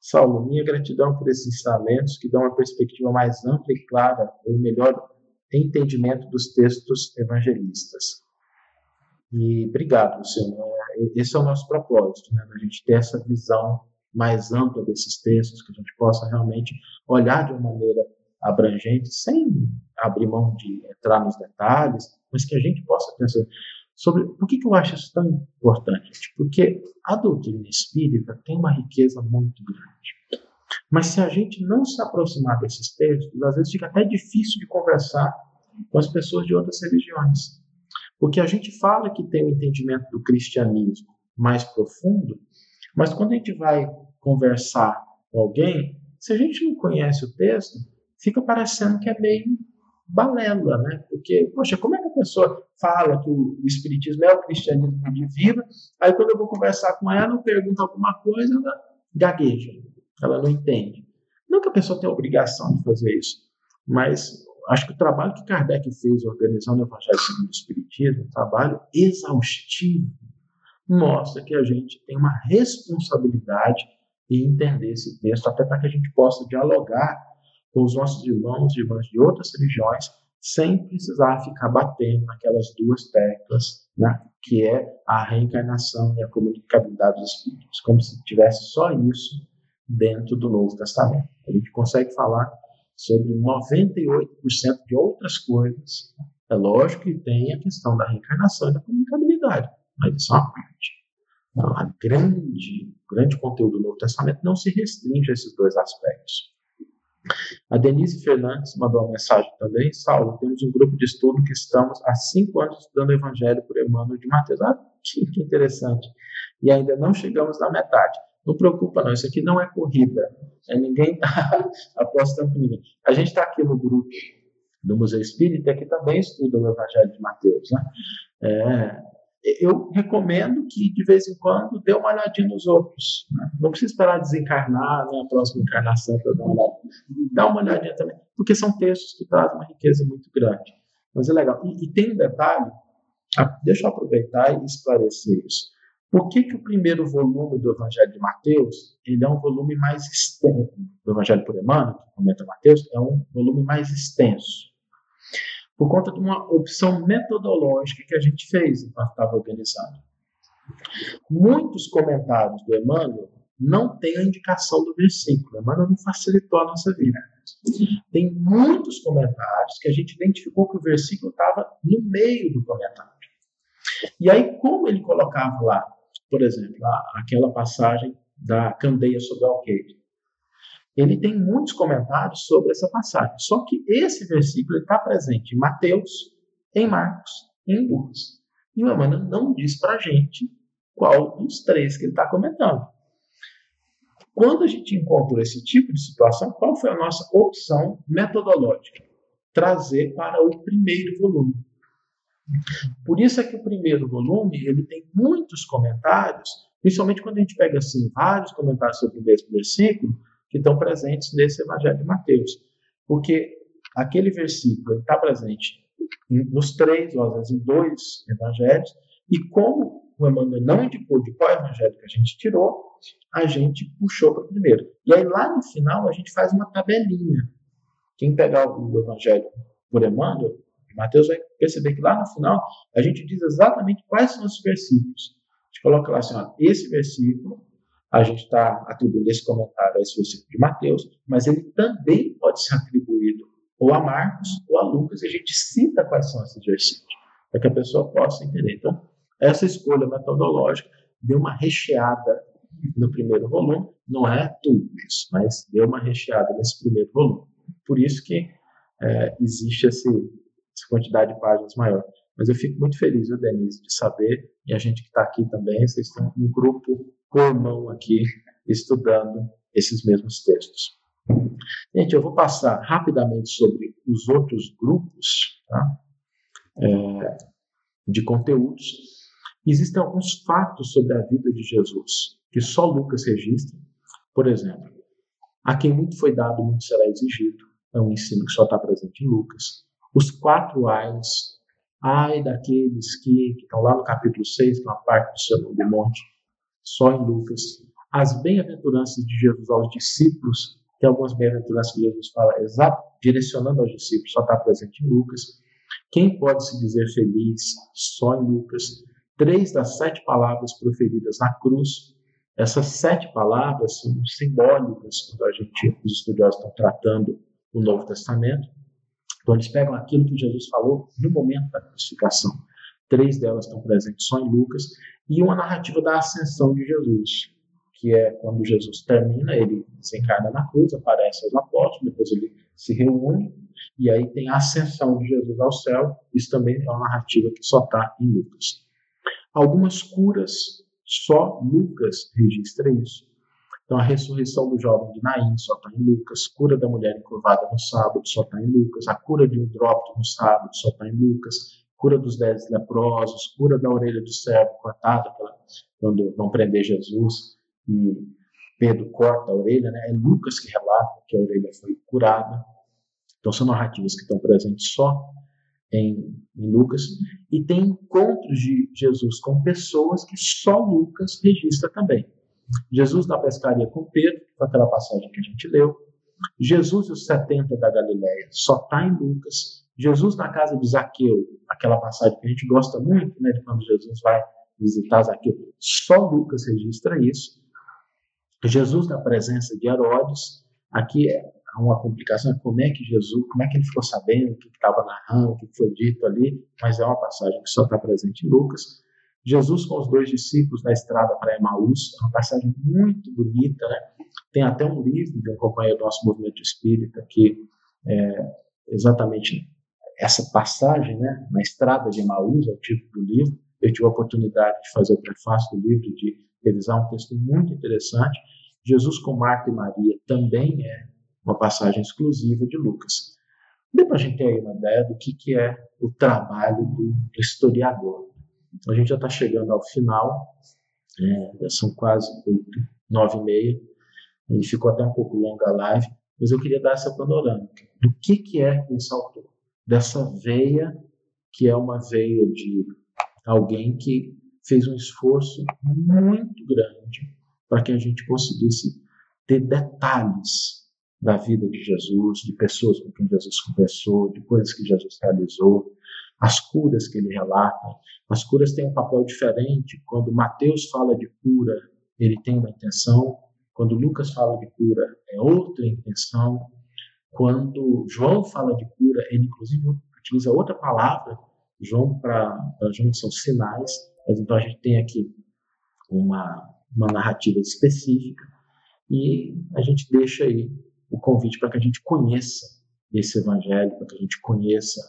Saulo, minha gratidão por esses ensinamentos que dão uma perspectiva mais ampla e clara, ou melhor entendimento dos textos evangelistas. E obrigado, Luciano. É, esse é o nosso propósito, né? A gente ter essa visão mais ampla desses textos, que a gente possa realmente olhar de uma maneira abrangente, sem abrir mão de entrar nos detalhes, mas que a gente possa pensar sobre por que, que eu acho isso tão importante. Porque a doutrina espírita tem uma riqueza muito grande. Mas se a gente não se aproximar desses textos, às vezes fica até difícil de conversar com as pessoas de outras religiões. Porque a gente fala que tem um entendimento do cristianismo mais profundo, mas quando a gente vai conversar com alguém, se a gente não conhece o texto, fica parecendo que é meio balela, né? Porque, poxa, como é que a pessoa fala que o, Espiritismo é o cristianismo de vida, aí quando eu vou conversar com ela, eu pergunto alguma coisa, ela gagueja, ela não entende. Não que a pessoa tenha a obrigação de fazer isso, mas acho que o trabalho que Kardec fez organizando o Evangelho segundo o Espiritismo, um trabalho exaustivo, mostra que a gente tem uma responsabilidade em entender esse texto, até para que a gente possa dialogar com os nossos irmãos e irmãs de outras religiões, sem precisar ficar batendo naquelas duas teclas, né, que é a reencarnação e a comunicabilidade dos espíritos, como se tivesse só isso dentro do Novo Testamento. A gente consegue falar sobre 98% de outras coisas. É lógico que tem a questão da reencarnação e da comunicabilidade, mas isso é uma parte. Então, a grande, grande conteúdo do Novo Testamento não se restringe a esses dois aspectos. A Denise Fernandes mandou uma mensagem também. Saulo, temos um grupo de estudo que estamos há cinco anos estudando o Evangelho por Emmanuel de Mateus. Ah, que, que interessante. E ainda não chegamos na metade. Não preocupa não, isso aqui não é corrida. É, ninguém (laughs) está apostando com ninguém. A gente está aqui no grupo do Museu Espírita que também estuda o Evangelho de Mateus. Né? É, eu recomendo que de vez em quando dê uma olhadinha nos outros. Né? Não precisa esperar desencarnar né, a próxima encarnação para dar uma olhada. Dá uma olhadinha também, porque são textos que trazem uma riqueza muito grande. Mas é legal. E, e tem um detalhe, ah, deixa eu aproveitar e esclarecer isso. Por que, que o primeiro volume do Evangelho de Mateus ele é um volume mais extenso? Do Evangelho por Emmanuel, que comenta Mateus, é um volume mais extenso por conta de uma opção metodológica que a gente fez enquanto estava organizando. Muitos comentários do Emmanuel não têm a indicação do versículo. Emmanuel não facilitou a nossa vida. Tem muitos comentários que a gente identificou que o versículo estava no meio do comentário. E aí, como ele colocava lá, por exemplo, aquela passagem da candeia sobre o alqueire, ele tem muitos comentários sobre essa passagem. Só que esse versículo está presente em Mateus, em Marcos e em Lucas. E o Emmanuel não diz para a gente qual dos três que ele está comentando. quando a gente encontrou esse tipo de situação, qual foi a nossa opção metodológica? Trazer para o primeiro volume. Por isso é que o primeiro volume ele tem muitos comentários, principalmente quando a gente pega assim vários comentários sobre o mesmo versículo que estão presentes nesse Evangelho de Mateus, porque aquele versículo está presente nos três, ou às vezes em dois evangelhos, e como o Emmanuel não indicou de qual evangelho que a gente tirou, a gente puxou para o primeiro. E aí lá no final a gente faz uma tabelinha. Quem pegar o evangelho por Emmanuel, Mateus vai perceber que lá no final a gente diz exatamente quais são os versículos. A gente coloca lá assim, ó, esse versículo, a gente está atribuindo esse comentário a esse versículo de Mateus, mas ele também pode ser atribuído ou a Marcos ou a Lucas, e a gente cita quais são esses versículos, para que a pessoa possa entender. Então, essa escolha metodológica deu uma recheada no primeiro volume, não é tudo isso, mas deu uma recheada nesse primeiro volume. Por isso que é, existe esse, essa quantidade de páginas maior. Mas eu fico muito feliz, viu, Denise, de saber, e a gente que está aqui também, vocês estão um grupo comum aqui estudando esses mesmos textos. Gente, eu vou passar rapidamente sobre os outros grupos tá? é, de conteúdos. Existem alguns fatos sobre a vida de Jesus que só Lucas registra. Por exemplo, a quem muito foi dado, muito será exigido. É um ensino que só está presente em Lucas. Os quatro ais. Ai daqueles que, que estão lá no capítulo 6, que é parte do Sermão do Monte, só em Lucas. As bem-aventuranças de Jesus aos discípulos, tem algumas bem-aventuranças que Jesus fala exato, direcionando aos discípulos, só está presente em Lucas. Quem pode se dizer feliz? Só em Lucas. Três das sete palavras proferidas na cruz. Essas sete palavras são simbólicas quando a gente, os estudiosos estão tratando o Novo Testamento. Então, eles pegam aquilo que Jesus falou no momento da crucificação. Três delas estão presentes só em Lucas. E uma narrativa da ascensão de Jesus que é quando Jesus termina, ele desencarna na cruz, aparece aos apóstolos, depois ele se reúne, e aí tem a ascensão de Jesus ao céu. Isso também é uma narrativa que só está em Lucas. Algumas curas, só Lucas registra isso. Então, a ressurreição do jovem de Naim só está em Lucas. Cura da mulher encurvada no sábado só está em Lucas. A cura de um hidrópito no sábado só está em Lucas. Cura dos dez leprosos. Cura da orelha do servo cortada quando vão prender Jesus e Pedro corta a orelha, né? é Lucas que relata que a orelha foi curada. Então são narrativas que estão presentes só em, em, Lucas. E tem encontros de Jesus com pessoas que só Lucas registra também. Jesus na pescaria com Pedro, foi aquela passagem que a gente leu. Jesus e os 70 da Galileia só está em Lucas. Jesus na casa de Zaqueu, aquela passagem que a gente gosta muito, né, de quando Jesus vai visitar Zaqueu. Só Lucas registra isso. Jesus na presença de Herodes, aqui é uma complicação, como é que Jesus, como é que ele ficou sabendo o que estava narrando, o que foi dito ali, mas é uma passagem que só está presente em Lucas. Jesus com os dois discípulos na estrada para Emaús, é uma passagem muito bonita, né? Tem até um livro de um companheiro do nosso movimento espírita que é exatamente essa passagem, né? Na estrada de Emaús, é o título do livro. Eu tive a oportunidade de fazer o prefácio do livro, de revisar um texto muito interessante. Jesus com Marta e Maria também é uma passagem exclusiva de Lucas. Dê para a gente ter aí uma ideia do que, que é o trabalho do historiador. Então, a gente já está chegando ao final, é, já são quase oito, nove e meia, e ficou até um pouco longa a live, mas eu queria dar essa panorâmica. Do que, que é esse autor, dessa veia que é uma veia de alguém que fez um esforço muito grande para que a gente conseguisse ter detalhes da vida de Jesus, de pessoas com quem Jesus conversou, de coisas que Jesus realizou, as curas que ele relata. As curas têm um papel diferente. Quando Mateus fala de cura, ele tem uma intenção. Quando Lucas fala de cura, é outra intenção. Quando João fala de cura, ele inclusive utiliza outra palavra. João para João são sinais. Mas então a gente tem aqui uma, uma narrativa específica e a gente deixa aí o convite para que a gente conheça esse evangelho, para que a gente conheça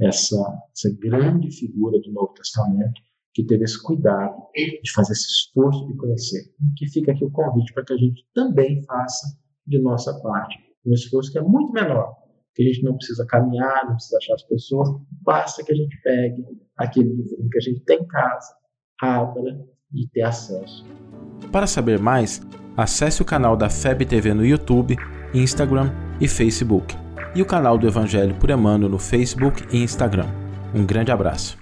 essa, essa grande figura do Novo Testamento que teve esse cuidado de fazer esse esforço de conhecer. Que fica aqui o convite para que a gente também faça de nossa parte um esforço que é muito menor, que a gente não precisa caminhar, não precisa achar as pessoas, basta que a gente pegue aquele livro que a gente tem em casa, abra e ter acesso. Para saber mais, acesse o canal da FEB TV no YouTube, Instagram e Facebook, e o canal do Evangelho por Emmanuel no Facebook e Instagram. Um grande abraço.